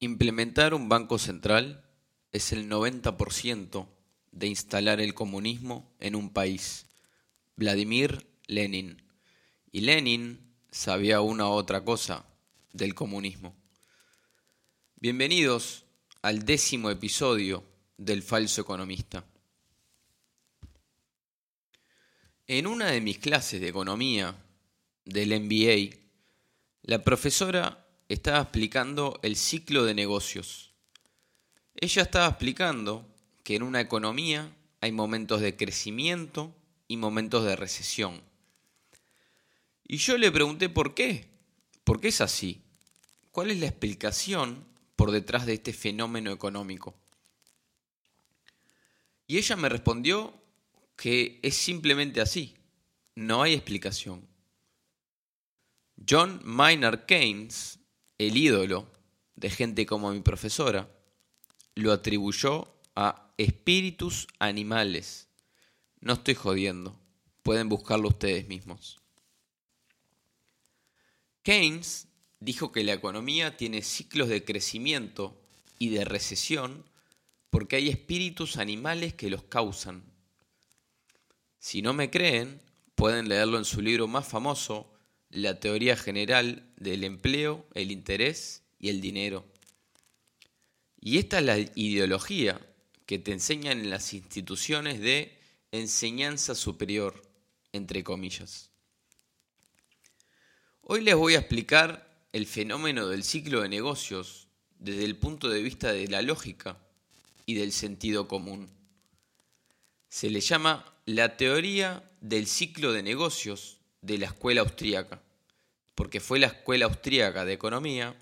Implementar un banco central es el 90% de instalar el comunismo en un país. Vladimir Lenin. Y Lenin sabía una u otra cosa del comunismo. Bienvenidos al décimo episodio del falso economista. En una de mis clases de economía del MBA, la profesora estaba explicando el ciclo de negocios. Ella estaba explicando que en una economía hay momentos de crecimiento y momentos de recesión. Y yo le pregunté por qué. ¿Por qué es así? ¿Cuál es la explicación por detrás de este fenómeno económico? Y ella me respondió que es simplemente así. No hay explicación. John Maynard Keynes el ídolo de gente como mi profesora lo atribuyó a espíritus animales. No estoy jodiendo, pueden buscarlo ustedes mismos. Keynes dijo que la economía tiene ciclos de crecimiento y de recesión porque hay espíritus animales que los causan. Si no me creen, pueden leerlo en su libro más famoso, la teoría general del empleo, el interés y el dinero. Y esta es la ideología que te enseñan en las instituciones de enseñanza superior, entre comillas. Hoy les voy a explicar el fenómeno del ciclo de negocios desde el punto de vista de la lógica y del sentido común. Se le llama la teoría del ciclo de negocios de la escuela austríaca, porque fue la escuela austríaca de economía,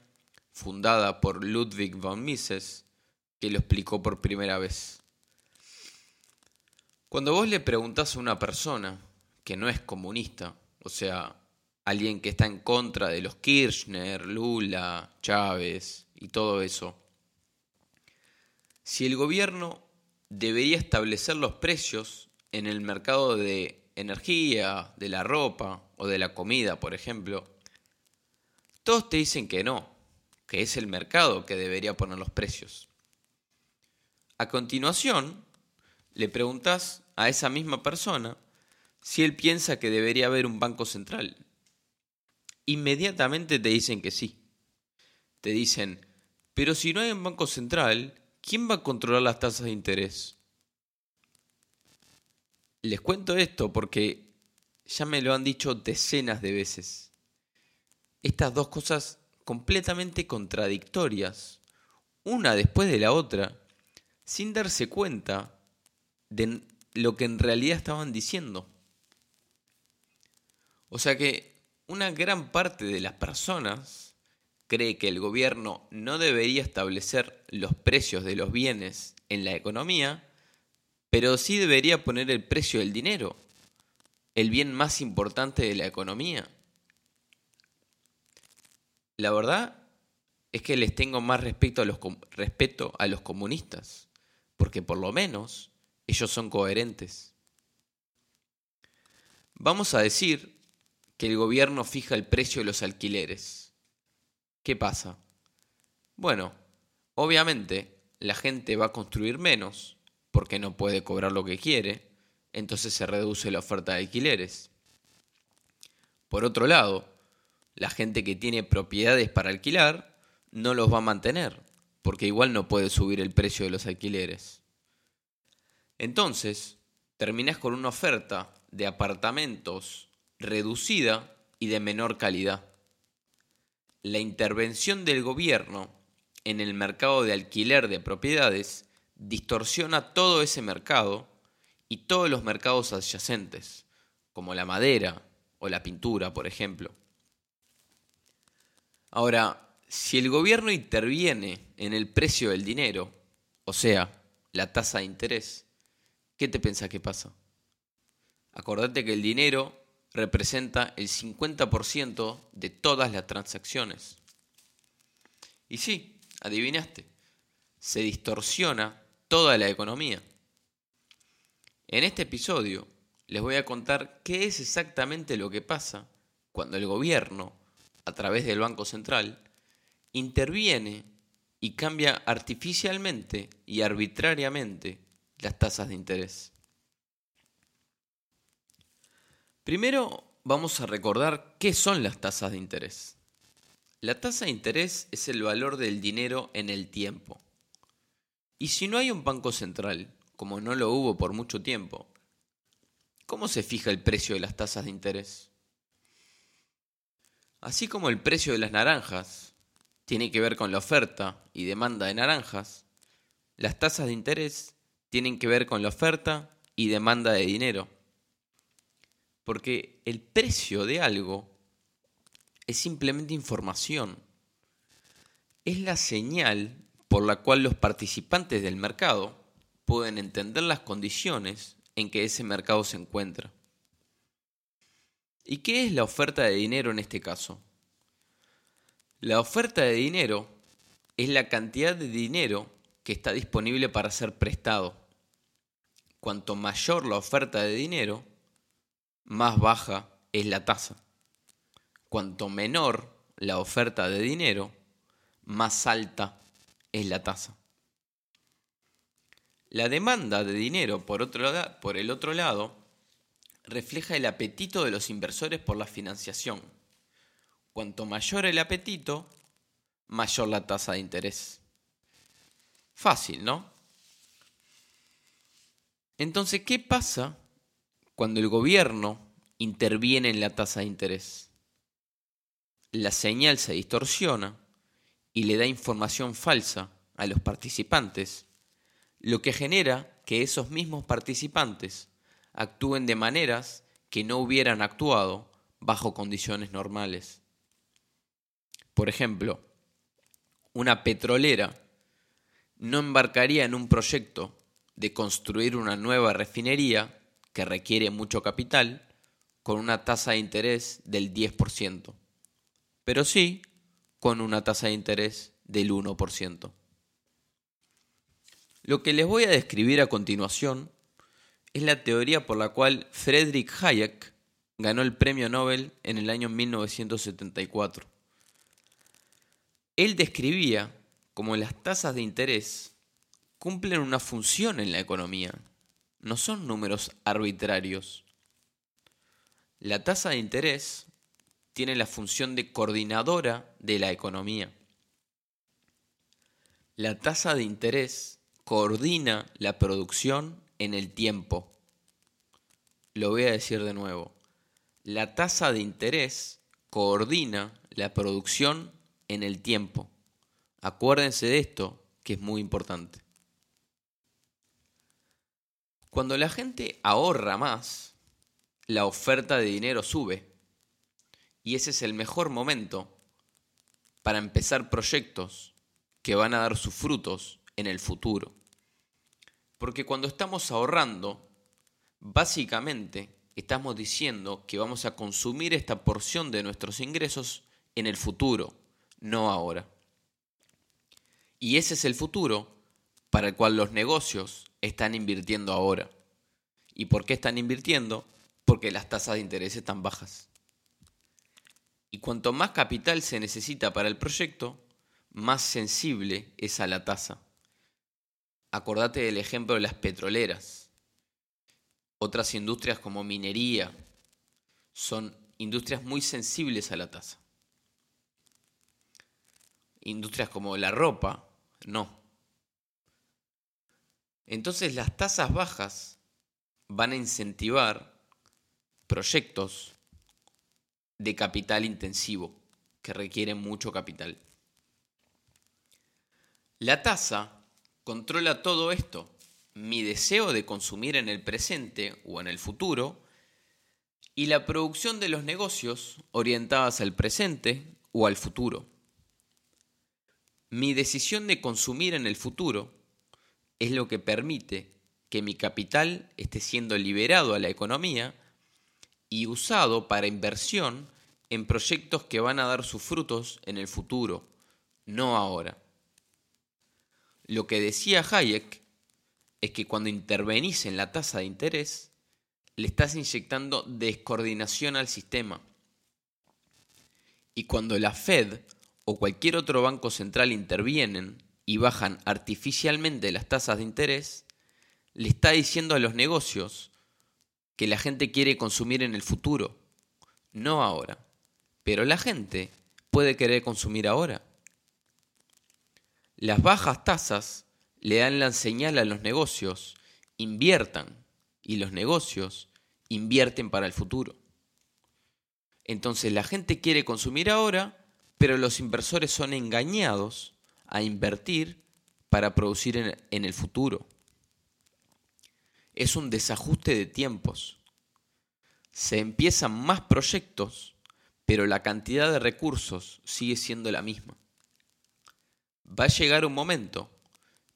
fundada por Ludwig von Mises, que lo explicó por primera vez. Cuando vos le preguntás a una persona que no es comunista, o sea, alguien que está en contra de los Kirchner, Lula, Chávez y todo eso, si el gobierno debería establecer los precios en el mercado de energía, de la ropa o de la comida, por ejemplo, todos te dicen que no, que es el mercado que debería poner los precios. A continuación, le preguntas a esa misma persona si él piensa que debería haber un banco central. Inmediatamente te dicen que sí. Te dicen, pero si no hay un banco central, ¿quién va a controlar las tasas de interés? Les cuento esto porque ya me lo han dicho decenas de veces. Estas dos cosas completamente contradictorias, una después de la otra, sin darse cuenta de lo que en realidad estaban diciendo. O sea que una gran parte de las personas cree que el gobierno no debería establecer los precios de los bienes en la economía pero sí debería poner el precio del dinero, el bien más importante de la economía. La verdad es que les tengo más respeto a los, respeto a los comunistas, porque por lo menos ellos son coherentes. Vamos a decir que el gobierno fija el precio de los alquileres. ¿Qué pasa? Bueno, obviamente la gente va a construir menos, porque no puede cobrar lo que quiere, entonces se reduce la oferta de alquileres. Por otro lado, la gente que tiene propiedades para alquilar no los va a mantener, porque igual no puede subir el precio de los alquileres. Entonces, terminás con una oferta de apartamentos reducida y de menor calidad. La intervención del gobierno en el mercado de alquiler de propiedades distorsiona todo ese mercado y todos los mercados adyacentes, como la madera o la pintura, por ejemplo. Ahora, si el gobierno interviene en el precio del dinero, o sea, la tasa de interés, ¿qué te piensa que pasa? Acordate que el dinero representa el 50% de todas las transacciones. Y sí, adivinaste, se distorsiona toda la economía. En este episodio les voy a contar qué es exactamente lo que pasa cuando el gobierno, a través del Banco Central, interviene y cambia artificialmente y arbitrariamente las tasas de interés. Primero vamos a recordar qué son las tasas de interés. La tasa de interés es el valor del dinero en el tiempo. Y si no hay un banco central, como no lo hubo por mucho tiempo, ¿cómo se fija el precio de las tasas de interés? Así como el precio de las naranjas tiene que ver con la oferta y demanda de naranjas, las tasas de interés tienen que ver con la oferta y demanda de dinero. Porque el precio de algo es simplemente información. Es la señal por la cual los participantes del mercado pueden entender las condiciones en que ese mercado se encuentra. ¿Y qué es la oferta de dinero en este caso? La oferta de dinero es la cantidad de dinero que está disponible para ser prestado. Cuanto mayor la oferta de dinero, más baja es la tasa. Cuanto menor la oferta de dinero, más alta es la tasa. La demanda de dinero, por, otro, por el otro lado, refleja el apetito de los inversores por la financiación. Cuanto mayor el apetito, mayor la tasa de interés. Fácil, ¿no? Entonces, ¿qué pasa cuando el gobierno interviene en la tasa de interés? La señal se distorsiona y le da información falsa a los participantes, lo que genera que esos mismos participantes actúen de maneras que no hubieran actuado bajo condiciones normales. Por ejemplo, una petrolera no embarcaría en un proyecto de construir una nueva refinería que requiere mucho capital con una tasa de interés del 10%, pero sí con una tasa de interés del 1%. Lo que les voy a describir a continuación es la teoría por la cual Friedrich Hayek ganó el premio Nobel en el año 1974. Él describía cómo las tasas de interés cumplen una función en la economía, no son números arbitrarios. La tasa de interés tiene la función de coordinadora de la economía. La tasa de interés coordina la producción en el tiempo. Lo voy a decir de nuevo. La tasa de interés coordina la producción en el tiempo. Acuérdense de esto, que es muy importante. Cuando la gente ahorra más, la oferta de dinero sube y ese es el mejor momento para empezar proyectos que van a dar sus frutos en el futuro. Porque cuando estamos ahorrando, básicamente estamos diciendo que vamos a consumir esta porción de nuestros ingresos en el futuro, no ahora. Y ese es el futuro para el cual los negocios están invirtiendo ahora. ¿Y por qué están invirtiendo? Porque las tasas de interés están bajas. Y cuanto más capital se necesita para el proyecto, más sensible es a la tasa. Acordate del ejemplo de las petroleras. Otras industrias como minería son industrias muy sensibles a la tasa. Industrias como la ropa, no. Entonces las tasas bajas van a incentivar proyectos de capital intensivo, que requiere mucho capital. La tasa controla todo esto, mi deseo de consumir en el presente o en el futuro, y la producción de los negocios orientadas al presente o al futuro. Mi decisión de consumir en el futuro es lo que permite que mi capital esté siendo liberado a la economía y usado para inversión en proyectos que van a dar sus frutos en el futuro, no ahora. Lo que decía Hayek es que cuando intervenís en la tasa de interés, le estás inyectando descoordinación al sistema. Y cuando la Fed o cualquier otro banco central intervienen y bajan artificialmente las tasas de interés, le está diciendo a los negocios que la gente quiere consumir en el futuro, no ahora. Pero la gente puede querer consumir ahora. Las bajas tasas le dan la señal a los negocios, inviertan, y los negocios invierten para el futuro. Entonces la gente quiere consumir ahora, pero los inversores son engañados a invertir para producir en, el futuro. Es un desajuste de tiempos. Se empiezan más proyectos, pero la cantidad de recursos sigue siendo la misma. Va a llegar un momento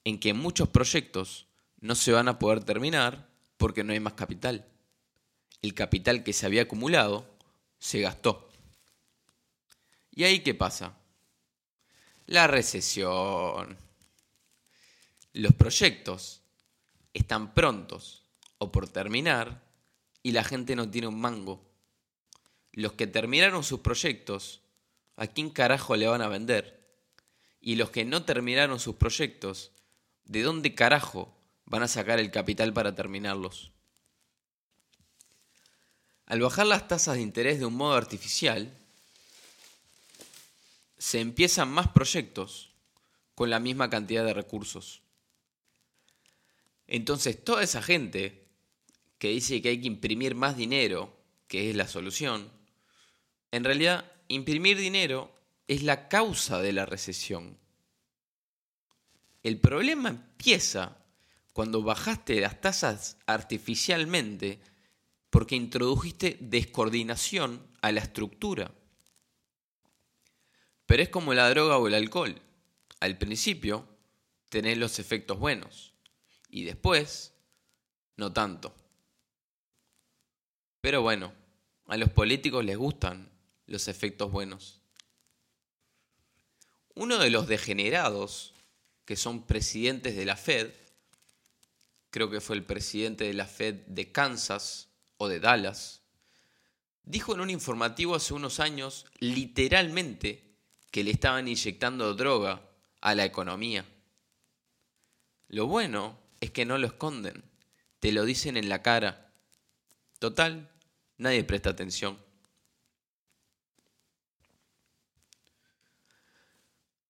en que muchos proyectos no se van a poder terminar porque no hay más capital. El capital que se había acumulado se gastó. ¿Y ahí qué pasa? La recesión. Los proyectos están prontos o por terminar y la gente no tiene un mango. Los que terminaron sus proyectos, ¿a quién carajo le van a vender? Y los que no terminaron sus proyectos, ¿de dónde carajo van a sacar el capital para terminarlos? Al bajar las tasas de interés de un modo artificial, se empiezan más proyectos con la misma cantidad de recursos. Entonces, toda esa gente que dice que hay que imprimir más dinero, que es la solución, en realidad imprimir dinero es la causa de la recesión. El problema empieza cuando bajaste las tasas artificialmente porque introdujiste descoordinación a la estructura. Pero es como la droga o el alcohol. Al principio tenés los efectos buenos y después no tanto. Pero bueno, a los políticos les gustan los efectos buenos. Uno de los degenerados que son presidentes de la Fed, creo que fue el presidente de la Fed de Kansas o de Dallas, dijo en un informativo hace unos años literalmente que le estaban inyectando droga a la economía. Lo bueno es que no lo esconden, te lo dicen en la cara. Total, nadie presta atención.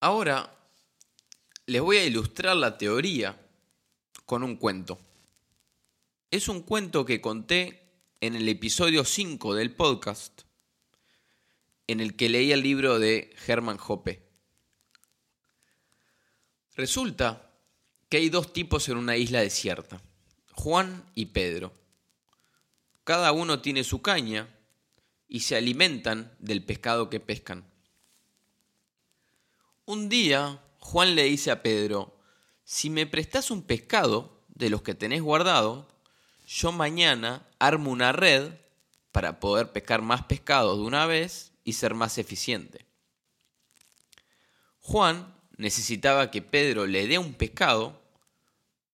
Ahora les voy a ilustrar la teoría con un cuento. Es un cuento que conté en el episodio 5 del podcast en el que leía el libro de Hermann Hoppe. Resulta que hay dos tipos en una isla desierta, Juan y Pedro. Cada uno tiene su caña y se alimentan del pescado que pescan. Un día, Juan le dice a Pedro, si me prestas un pescado de los que tenés guardado, yo mañana armo una red para poder pescar más pescado de una vez y ser más eficiente. Juan necesitaba que Pedro le dé un pescado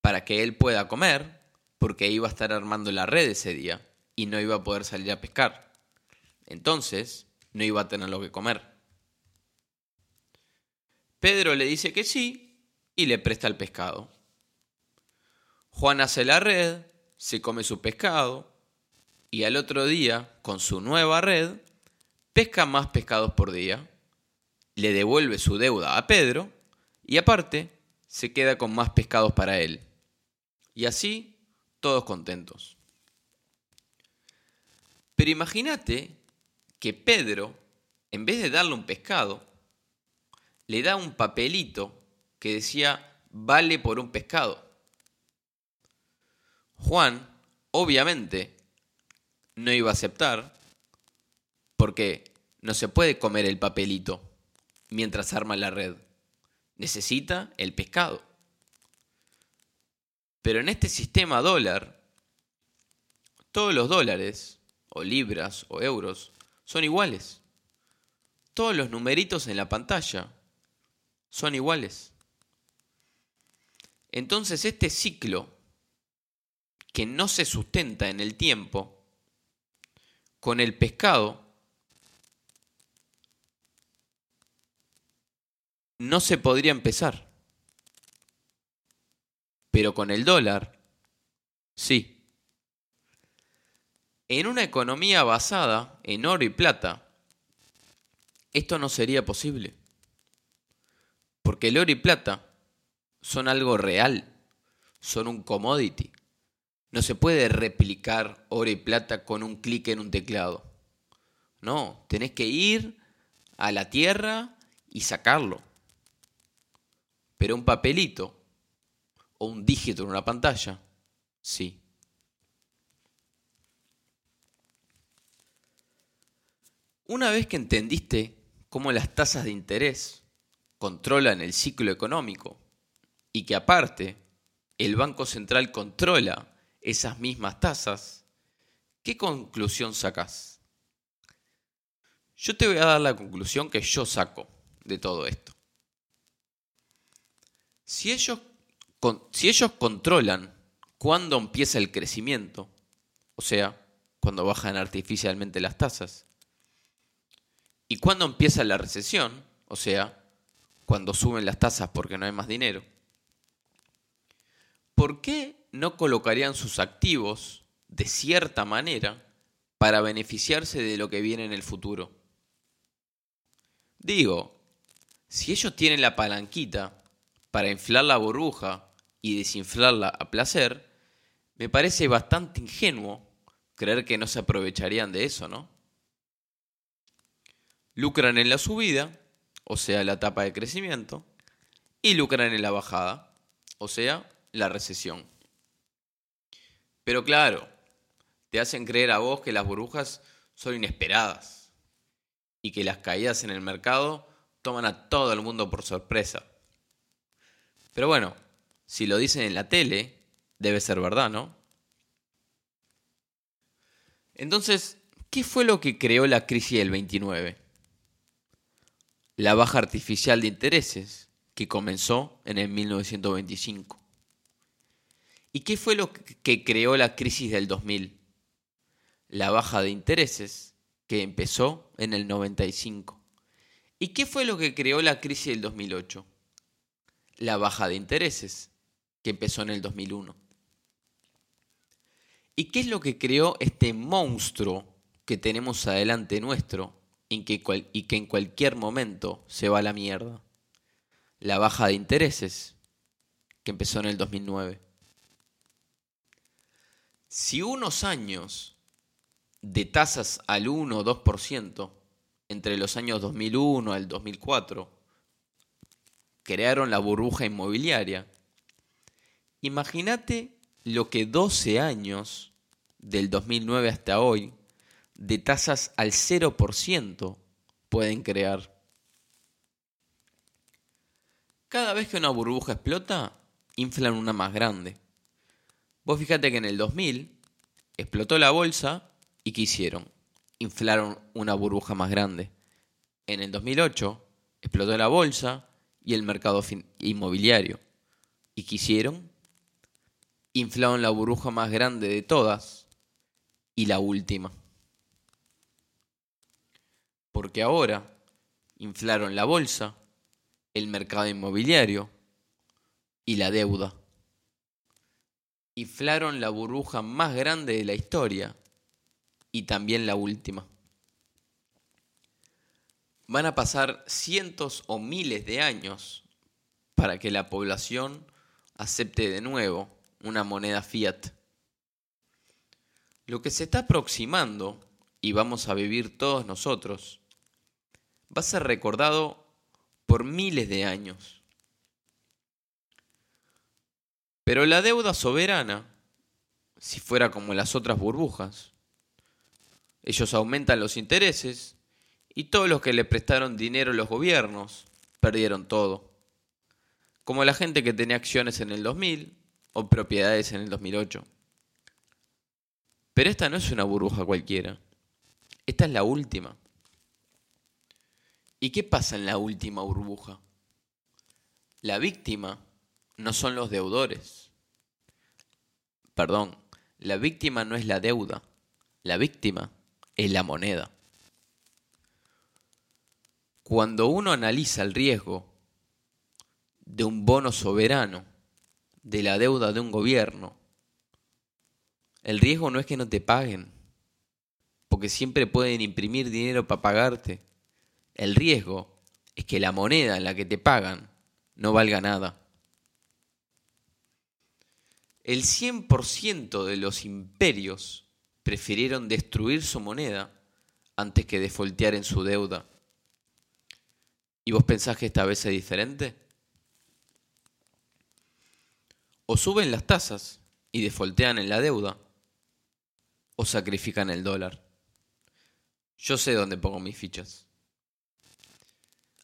para que él pueda comer, porque iba a estar armando la red ese día y no iba a poder salir a pescar. Entonces, no iba a tener lo que comer. Pedro le dice que sí y le presta el pescado. Juan hace la red, se come su pescado y al otro día, con su nueva red, pesca más pescados por día, le devuelve su deuda a Pedro y aparte se queda con más pescados para él. Y así todos contentos. Pero imagínate que Pedro, en vez de darle un pescado, le da un papelito que decía vale por un pescado. Juan, obviamente, no iba a aceptar porque no se puede comer el papelito mientras arma la red. Necesita el pescado. Pero en este sistema dólar, todos los dólares, o libras, o euros, son iguales. Todos los numeritos en la pantalla son iguales. Entonces este ciclo, que no se sustenta en el tiempo, con el pescado, no se podría empezar. Pero con el dólar, sí. En una economía basada en oro y plata, esto no sería posible. Porque el oro y plata son algo real, son un commodity. No se puede replicar oro y plata con un clic en un teclado. No, tenés que ir a la tierra y sacarlo. Pero un papelito o un dígito en una pantalla, sí. Una vez que entendiste cómo las tasas de interés controlan el ciclo económico y que aparte el Banco Central controla esas mismas tasas, ¿qué conclusión sacas? Yo te voy a dar la conclusión que yo saco de todo esto. Si ellos, si ellos controlan cuándo empieza el crecimiento, o sea, cuando bajan artificialmente las tasas, y cuándo empieza la recesión, o sea, cuando suben las tasas porque no hay más dinero, ¿por qué no colocarían sus activos de cierta manera para beneficiarse de lo que viene en el futuro? Digo, si ellos tienen la palanquita para inflar la burbuja y desinflarla a placer, me parece bastante ingenuo creer que no se aprovecharían de eso, ¿no? Lucran en la subida o sea, la etapa de crecimiento, y lucran en la bajada, o sea, la recesión. Pero claro, te hacen creer a vos que las burbujas son inesperadas y que las caídas en el mercado toman a todo el mundo por sorpresa. Pero bueno, si lo dicen en la tele, debe ser verdad, ¿no? Entonces, ¿qué fue lo que creó la crisis del 29? la baja artificial de intereses que comenzó en el 1925. ¿Y qué fue lo que creó la crisis del 2000? La baja de intereses que empezó en el 95. ¿Y qué fue lo que creó la crisis del 2008? La baja de intereses que empezó en el 2001. ¿Y qué es lo que creó este monstruo que tenemos adelante nuestro y que en cualquier momento se va a la mierda. La baja de intereses, que empezó en el 2009. Si unos años de tasas al 1 o 2%, entre los años 2001 al 2004, crearon la burbuja inmobiliaria, imagínate lo que 12 años del 2009 hasta hoy de tasas al 0% pueden crear. Cada vez que una burbuja explota, inflan una más grande. Vos fíjate que en el 2000 explotó la bolsa y ¿qué hicieron? Inflaron una burbuja más grande. En el 2008 explotó la bolsa y el mercado inmobiliario. ¿Y qué hicieron? Inflaron la burbuja más grande de todas y la última porque ahora inflaron la bolsa, el mercado inmobiliario y la deuda. Inflaron la burbuja más grande de la historia y también la última. Van a pasar cientos o miles de años para que la población acepte de nuevo una moneda fiat. Lo que se está aproximando, y vamos a vivir todos nosotros, va a ser recordado por miles de años. Pero la deuda soberana, si fuera como las otras burbujas, ellos aumentan los intereses y todos los que le prestaron dinero a los gobiernos perdieron todo. Como la gente que tenía acciones en el 2000 o propiedades en el 2008. Pero esta no es una burbuja cualquiera. Esta es la última. ¿Y qué pasa en la última burbuja? La víctima no son los deudores. Perdón, la víctima no es la deuda, la víctima es la moneda. Cuando uno analiza el riesgo de un bono soberano de la deuda de un gobierno. El riesgo no es que no te paguen, porque siempre pueden imprimir dinero para pagarte. El riesgo es que la moneda en la que te pagan no valga nada. El 100% de los imperios prefirieron destruir su moneda antes que defoltear en su deuda. ¿Y vos pensás que esta vez es diferente? O suben las tasas y defoltean en la deuda, o sacrifican el dólar. Yo sé dónde pongo mis fichas.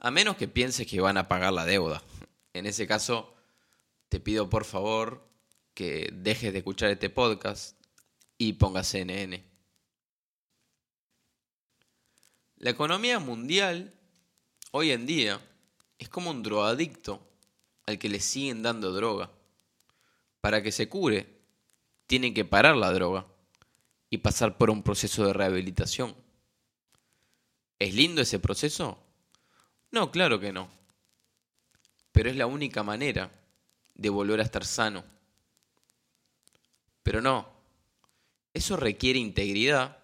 A menos que pienses que van a pagar la deuda. En ese caso, te pido por favor que dejes de escuchar este podcast y pongas CNN. La economía mundial hoy en día es como un drogadicto al que le siguen dando droga. Para que se cure, tiene que parar la droga y pasar por un proceso de rehabilitación. ¿Es lindo ese proceso? No, claro que no. Pero es la única manera de volver a estar sano. Pero no, eso requiere integridad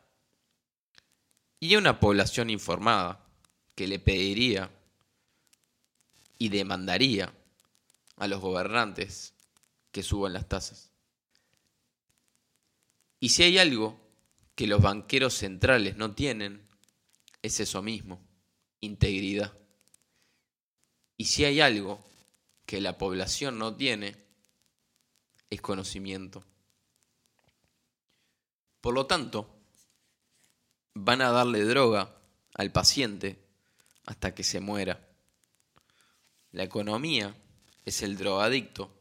y una población informada que le pediría y demandaría a los gobernantes que suban las tasas. Y si hay algo que los banqueros centrales no tienen, es eso mismo, integridad. Y si hay algo que la población no tiene, es conocimiento. Por lo tanto, van a darle droga al paciente hasta que se muera. La economía es el drogadicto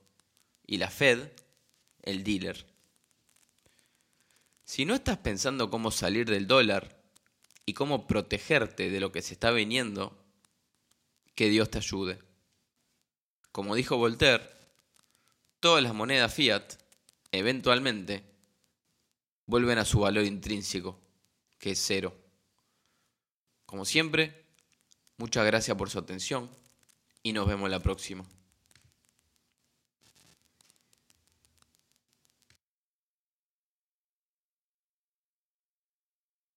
y la Fed el dealer. Si no estás pensando cómo salir del dólar y cómo protegerte de lo que se está viniendo, que Dios te ayude. Como dijo Voltaire, todas las monedas fiat, eventualmente, vuelven a su valor intrínseco, que es cero. Como siempre, muchas gracias por su atención y nos vemos la próxima.